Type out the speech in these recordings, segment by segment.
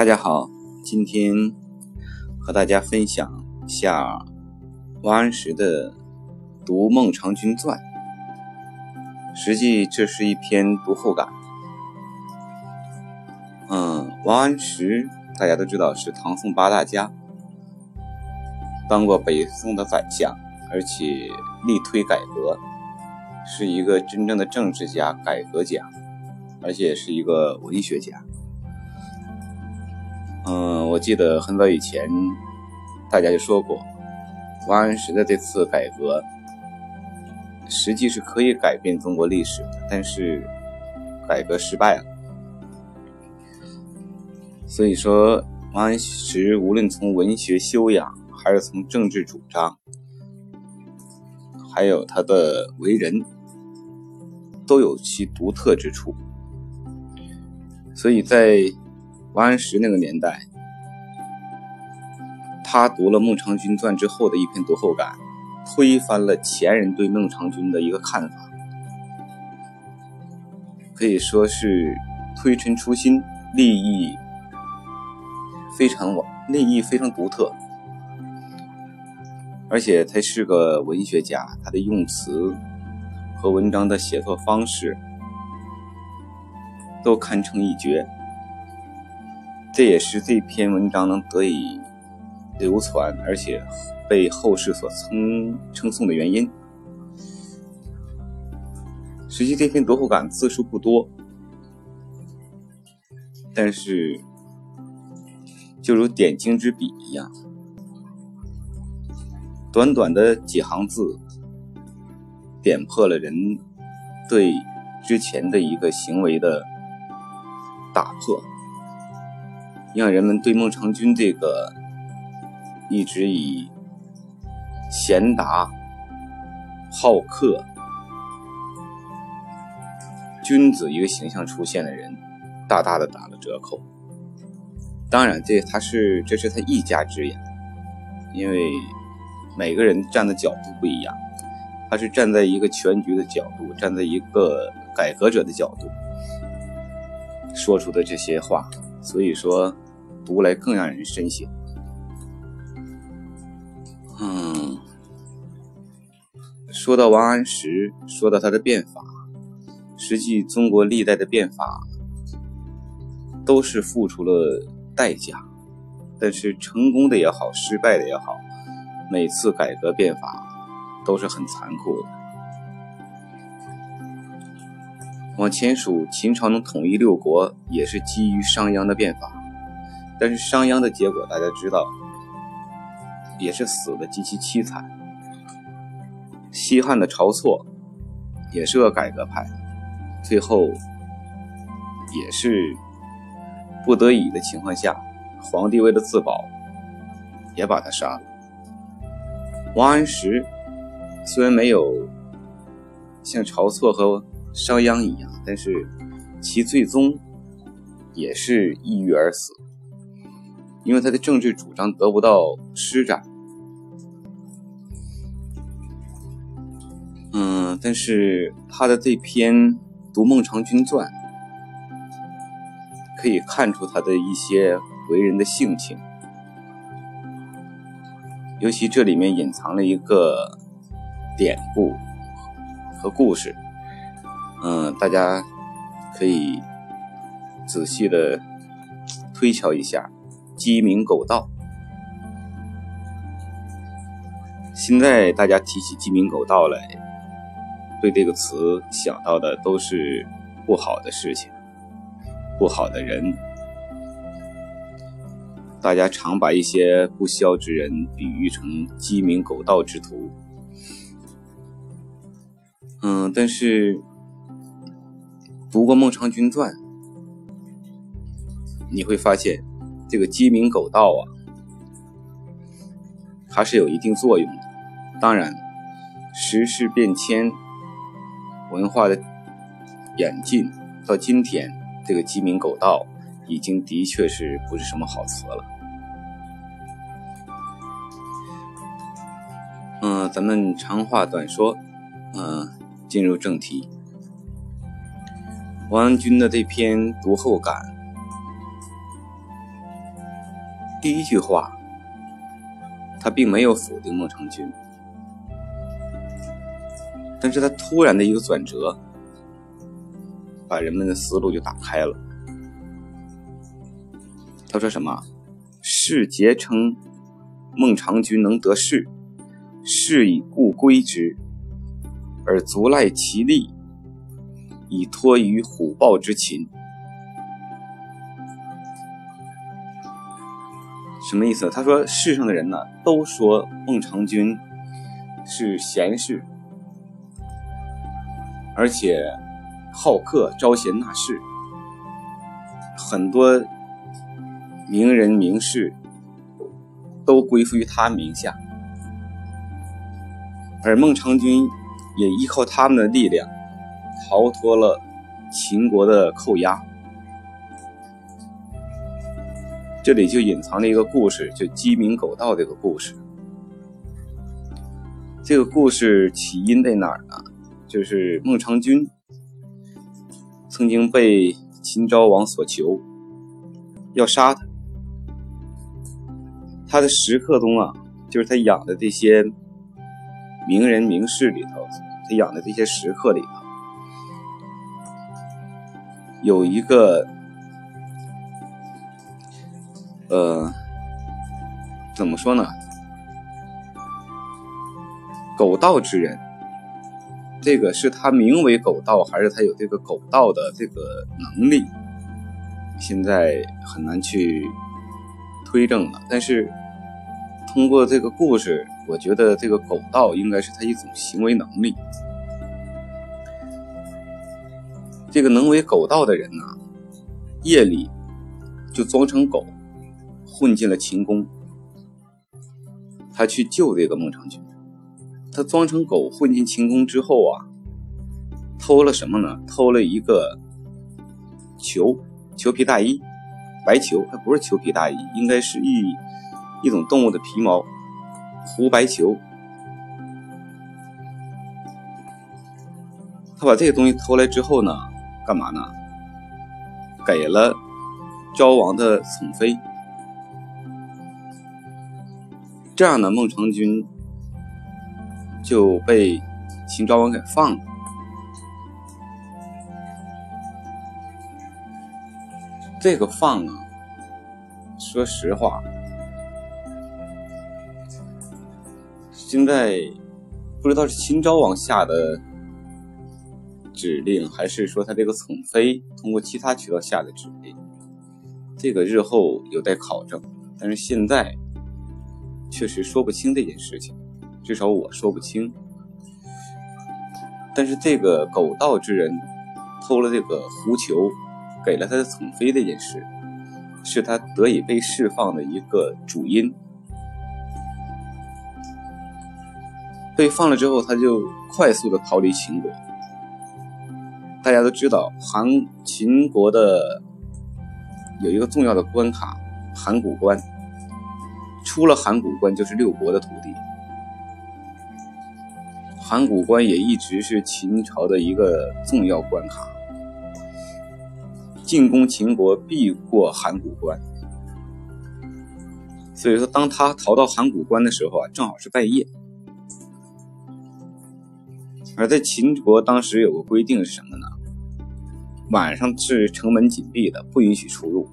大家好，今天和大家分享下王安石的《读孟尝君传》。实际这是一篇读后感。嗯，王安石大家都知道是唐宋八大家，当过北宋的宰相，而且力推改革，是一个真正的政治家、改革家，而且是一个文学家。嗯，我记得很早以前，大家就说过，王安石的这次改革，实际是可以改变中国历史的，但是改革失败了。所以说，王安石无论从文学修养，还是从政治主张，还有他的为人，都有其独特之处。所以在王安石那个年代，他读了《孟尝君传》之后的一篇读后感，推翻了前人对孟尝君的一个看法，可以说是推陈出新，立意非常立意非常独特，而且他是个文学家，他的用词和文章的写作方式都堪称一绝。这也是这篇文章能得以流传，而且被后世所称称颂的原因。实际这篇读后感字数不多，但是就如点睛之笔一样，短短的几行字，点破了人对之前的一个行为的打破。让人们对孟尝君这个一直以贤达、好客、君子一个形象出现的人，大大的打了折扣。当然，这他是这是他一家之言，因为每个人站的角度不一样，他是站在一个全局的角度，站在一个改革者的角度说出的这些话。所以说，读来更让人深省。嗯，说到王安石，说到他的变法，实际中国历代的变法都是付出了代价，但是成功的也好，失败的也好，每次改革变法都是很残酷的。往前数，秦朝能统一六国，也是基于商鞅的变法。但是商鞅的结果大家知道，也是死的极其凄惨。西汉的晁错也是个改革派，最后也是不得已的情况下，皇帝为了自保，也把他杀了。王安石虽然没有像晁错和商鞅一样，但是其最终也是抑郁而死，因为他的政治主张得不到施展。嗯，但是他的这篇《读孟尝君传》可以看出他的一些为人的性情，尤其这里面隐藏了一个典故和故事。嗯，大家可以仔细的推敲一下“鸡鸣狗盗”。现在大家提起“鸡鸣狗盗”来，对这个词想到的都是不好的事情、不好的人。大家常把一些不肖之人比喻成“鸡鸣狗盗”之徒。嗯，但是。读过《孟尝君传》，你会发现，这个鸡鸣狗盗啊，它是有一定作用的。当然，时事变迁、文化的演进，到今天，这个鸡鸣狗盗已经的确是不是什么好词了。嗯，咱们长话短说，嗯，进入正题。王安君的这篇读后感，第一句话，他并没有否定孟尝君，但是他突然的一个转折，把人们的思路就打开了。他说什么？士节称孟尝君能得势，是以故归之，而足赖其力，以托于虎豹之秦。什么意思？他说世上的人呢，都说孟尝君是贤士，而且好客、招贤纳士，很多名人名士都归附于他名下，而孟尝君也依靠他们的力量逃脱了秦国的扣押。这里就隐藏了一个故事，就鸡鸣狗盗这个故事。这个故事起因在哪儿呢？就是孟尝君曾经被秦昭王所求，要杀他。他的食客中啊，就是他养的这些名人名士里头，他养的这些食客里头，有一个。呃，怎么说呢？狗道之人，这个是他名为狗道，还是他有这个狗道的这个能力？现在很难去推证了。但是通过这个故事，我觉得这个狗道应该是他一种行为能力。这个能为狗道的人呢，夜里就装成狗。混进了秦宫，他去救这个孟尝君。他装成狗混进秦宫之后啊，偷了什么呢？偷了一个裘，裘皮大衣，白裘，它不是裘皮大衣，应该是一一种动物的皮毛，狐白裘。他把这个东西偷来之后呢，干嘛呢？给了昭王的宠妃。这样呢，孟尝君就被秦昭王给放了。这个放啊，说实话，现在不知道是秦昭王下的指令，还是说他这个宠妃通过其他渠道下的指令，这个日后有待考证。但是现在。确实说不清这件事情，至少我说不清。但是这个狗道之人偷了这个狐裘，给了他的宠妃这件事，是他得以被释放的一个主因。被放了之后，他就快速的逃离秦国。大家都知道，韩秦国的有一个重要的关卡——函谷关。出了函谷关就是六国的土地，函谷关也一直是秦朝的一个重要关卡，进攻秦国必过函谷关。所以说，当他逃到函谷关的时候啊，正好是半夜。而在秦国当时有个规定是什么呢？晚上是城门紧闭的，不允许出入。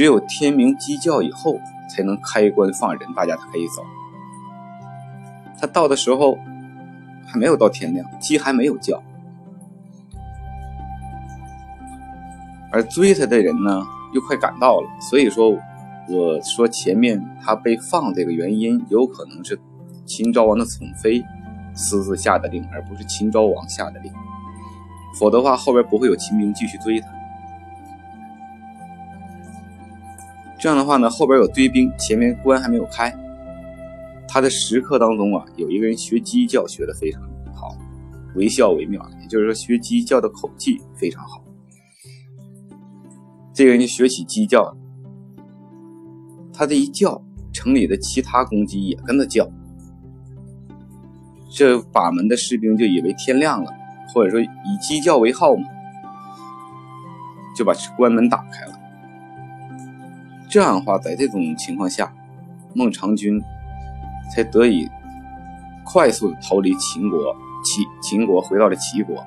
只有天明鸡叫以后，才能开关放人，大家才可以走。他到的时候还没有到天亮，鸡还没有叫，而追他的人呢又快赶到了。所以说，我说前面他被放这个原因，有可能是秦昭王的宠妃私自下的令，而不是秦昭王下的令。否则的话，后边不会有秦兵继续追他。这样的话呢，后边有追兵，前面关还没有开。他的食客当中啊，有一个人学鸡叫学的非常好，惟笑惟妙，也就是说学鸡叫的口技非常好。这个人就学起鸡叫了，他这一叫，城里的其他公鸡也跟着叫。这把门的士兵就以为天亮了，或者说以鸡叫为号嘛，就把关门打开了。这样的话，在这种情况下，孟尝君才得以快速逃离秦国，齐秦国回到了齐国。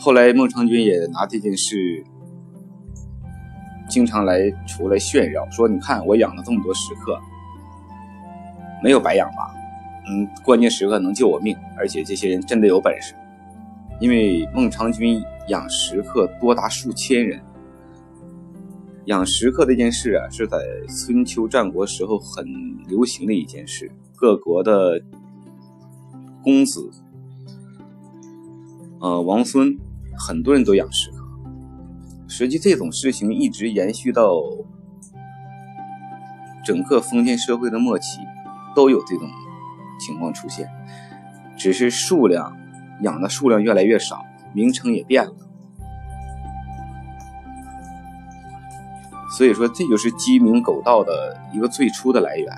后来，孟尝君也拿这件事经常来出来炫耀，说：“你看我养了这么多食客，没有白养吧？嗯，关键时刻能救我命，而且这些人真的有本事。因为孟尝君养食客多达数千人。”养食客这件事啊，是在春秋战国时候很流行的一件事。各国的公子、呃王孙，很多人都养食客。实际这种事情一直延续到整个封建社会的末期，都有这种情况出现，只是数量养的数量越来越少，名称也变了。所以说，这就是鸡鸣狗盗的一个最初的来源。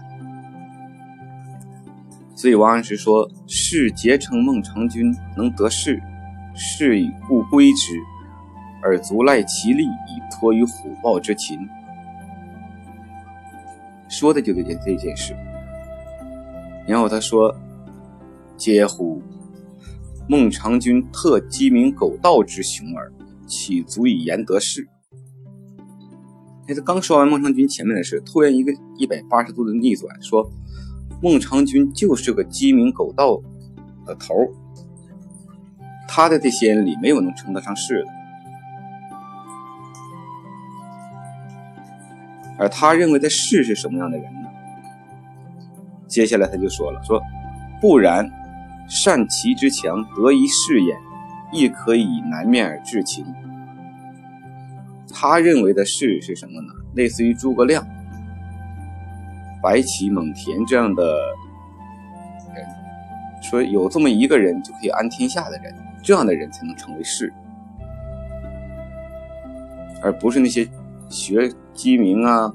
所以王安石说：“士皆称孟尝君能得势，是以故归之，而足赖其力以托于虎豹之禽。”说的就这件这件事。然后他说：“嗟乎！孟尝君特鸡鸣狗盗之雄耳，岂足以言得势？”他刚说完孟尝君前面的事，突然一个一百八十度的逆转，说孟尝君就是个鸡鸣狗盗的头他的这些人里没有能称得上是的。而他认为的士是什么样的人呢？接下来他就说了，说不然，善其之强，得一士焉，亦可以南面而治秦。他认为的士是什么呢？类似于诸葛亮、白起、蒙恬这样的人，说有这么一个人就可以安天下的人，这样的人才能成为士，而不是那些学鸡鸣啊、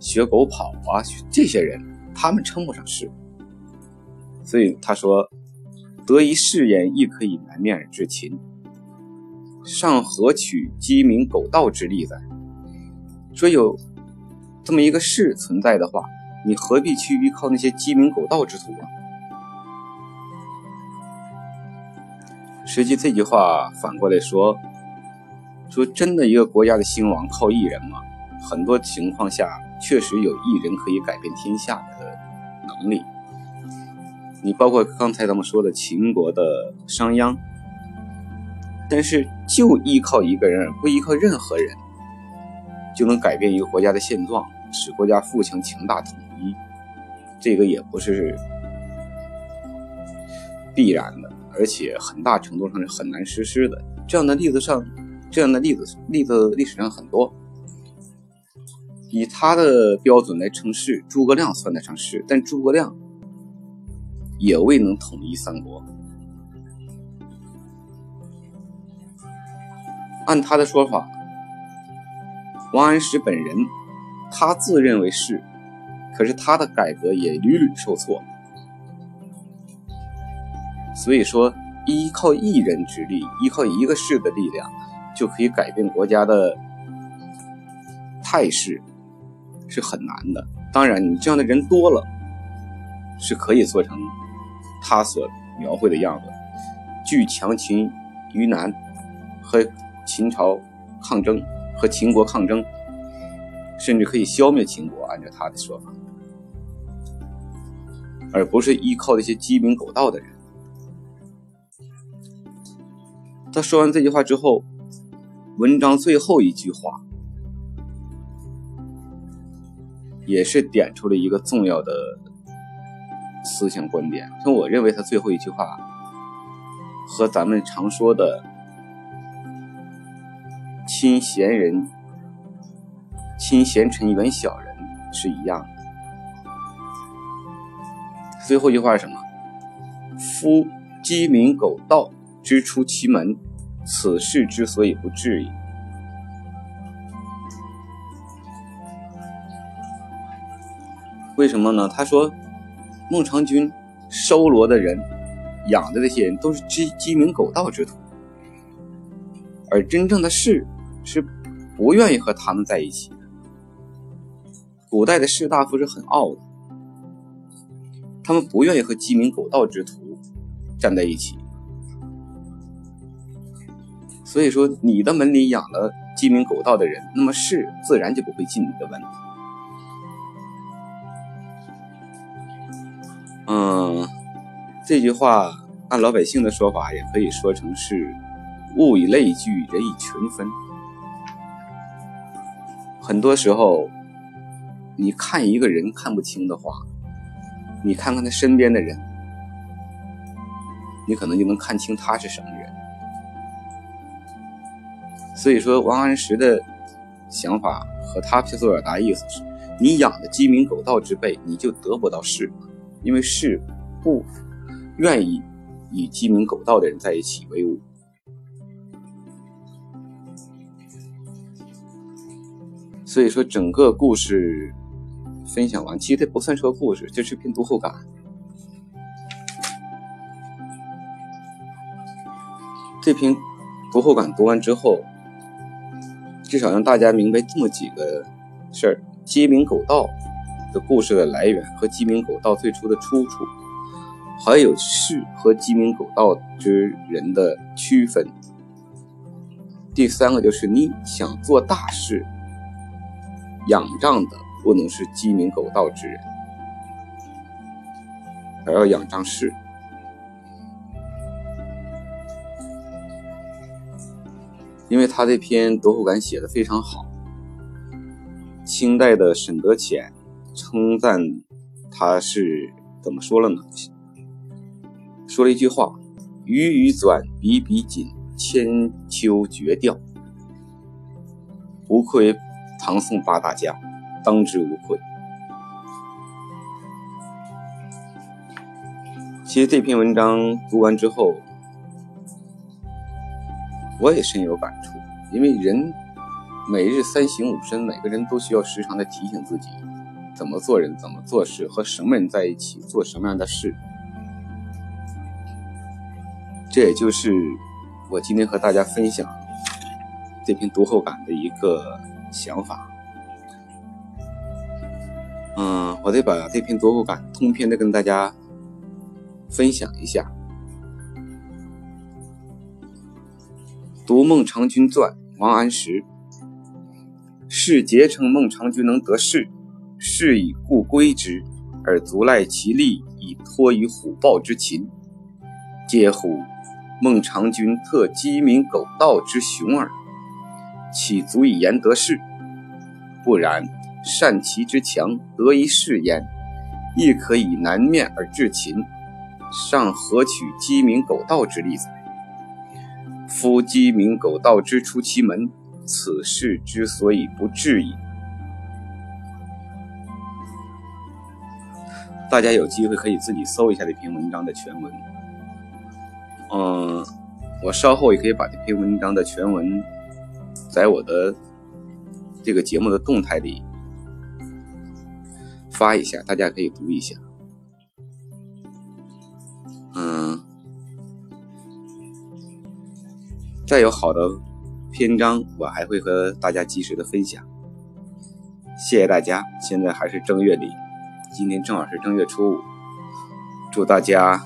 学狗跑啊这些人，他们称不上士。所以他说：“得一士焉，亦可以南面而治秦。”上何取鸡鸣狗盗之利哉？说有这么一个事存在的话，你何必去依靠那些鸡鸣狗盗之徒啊？实际这句话反过来说，说真的，一个国家的兴亡靠一人吗？很多情况下，确实有一人可以改变天下的能力。你包括刚才咱们说的秦国的商鞅。但是，就依靠一个人，不依靠任何人，就能改变一个国家的现状，使国家富强、强大、统一，这个也不是必然的，而且很大程度上是很难实施的。这样的例子上，这样的例子例子历史上很多。以他的标准来称是，诸葛亮算得上是，但诸葛亮也未能统一三国。按他的说法，王安石本人，他自认为是，可是他的改革也屡屡受挫。所以说，依靠一人之力，依靠一个士的力量，就可以改变国家的态势，是很难的。当然，你这样的人多了，是可以做成他所描绘的样子，拒强秦于南和。秦朝抗争和秦国抗争，甚至可以消灭秦国。按照他的说法，而不是依靠那些鸡鸣狗盗的人。他说完这句话之后，文章最后一句话也是点出了一个重要的思想观点。从我认为，他最后一句话和咱们常说的。亲贤人，亲贤臣，远小人是一样的。最后一句话是什么？夫鸡鸣狗盗之出其门，此事之所以不至矣。为什么呢？他说，孟尝君收罗的人，养的这些人都是鸡鸡鸣狗盗之徒，而真正的士。是不愿意和他们在一起的，古代的士大夫是很傲的，他们不愿意和鸡鸣狗盗之徒站在一起。所以说，你的门里养了鸡鸣狗盗的人，那么士自然就不会进你的门。嗯，这句话按老百姓的说法，也可以说成是“物以类聚，人以群分”。很多时候，你看一个人看不清的话，你看看他身边的人，你可能就能看清他是什么人。所以说，王安石的想法和他所表达意思是：你养的鸡鸣狗盗之辈，你就得不到士，因为士不愿意与鸡鸣狗盗的人在一起为伍。所以说，整个故事分享完，其实这不算是个故事，这是篇读后感。这篇读后感读完之后，至少让大家明白这么几个事儿：鸡鸣狗盗的故事的来源和鸡鸣狗盗最初的出处，还有士和鸡鸣狗盗之人的区分。第三个就是你想做大事。仰仗的不能是鸡鸣狗盗之人，而要仰仗士。因为他这篇读后感写的非常好。清代的沈德潜称赞他是怎么说了呢？说了一句话：“语语转，笔笔紧，千秋绝调，不愧。”唐宋八大家，当之无愧。其实这篇文章读完之后，我也深有感触。因为人每日三省吾身，每个人都需要时常的提醒自己，怎么做人，怎么做事，和什么人在一起，做什么样的事。这也就是我今天和大家分享这篇读后感的一个。想法，嗯，我得把这篇读后感通篇的跟大家分享一下。读《孟尝君传》，王安石。士皆称孟尝君能得势，是以故归之，而足赖其力以托于虎豹之禽。嗟乎！孟尝君特鸡鸣狗盗之雄耳。岂足以言得势？不然，善其之强，得一势焉，亦可以南面而制秦，尚何取鸡鸣狗盗之利哉？夫鸡鸣狗盗之出其门，此事之所以不至矣。大家有机会可以自己搜一下这篇文章的全文。嗯，我稍后也可以把这篇文章的全文。在我的这个节目的动态里发一下，大家可以读一下。嗯，再有好的篇章，我还会和大家及时的分享。谢谢大家！现在还是正月里，今天正好是正月初五，祝大家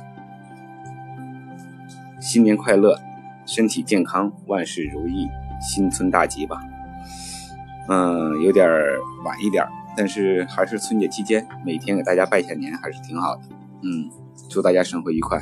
新年快乐，身体健康，万事如意。新春大吉吧，嗯，有点晚一点，但是还是春节期间，每天给大家拜下年还是挺好的，嗯，祝大家生活愉快。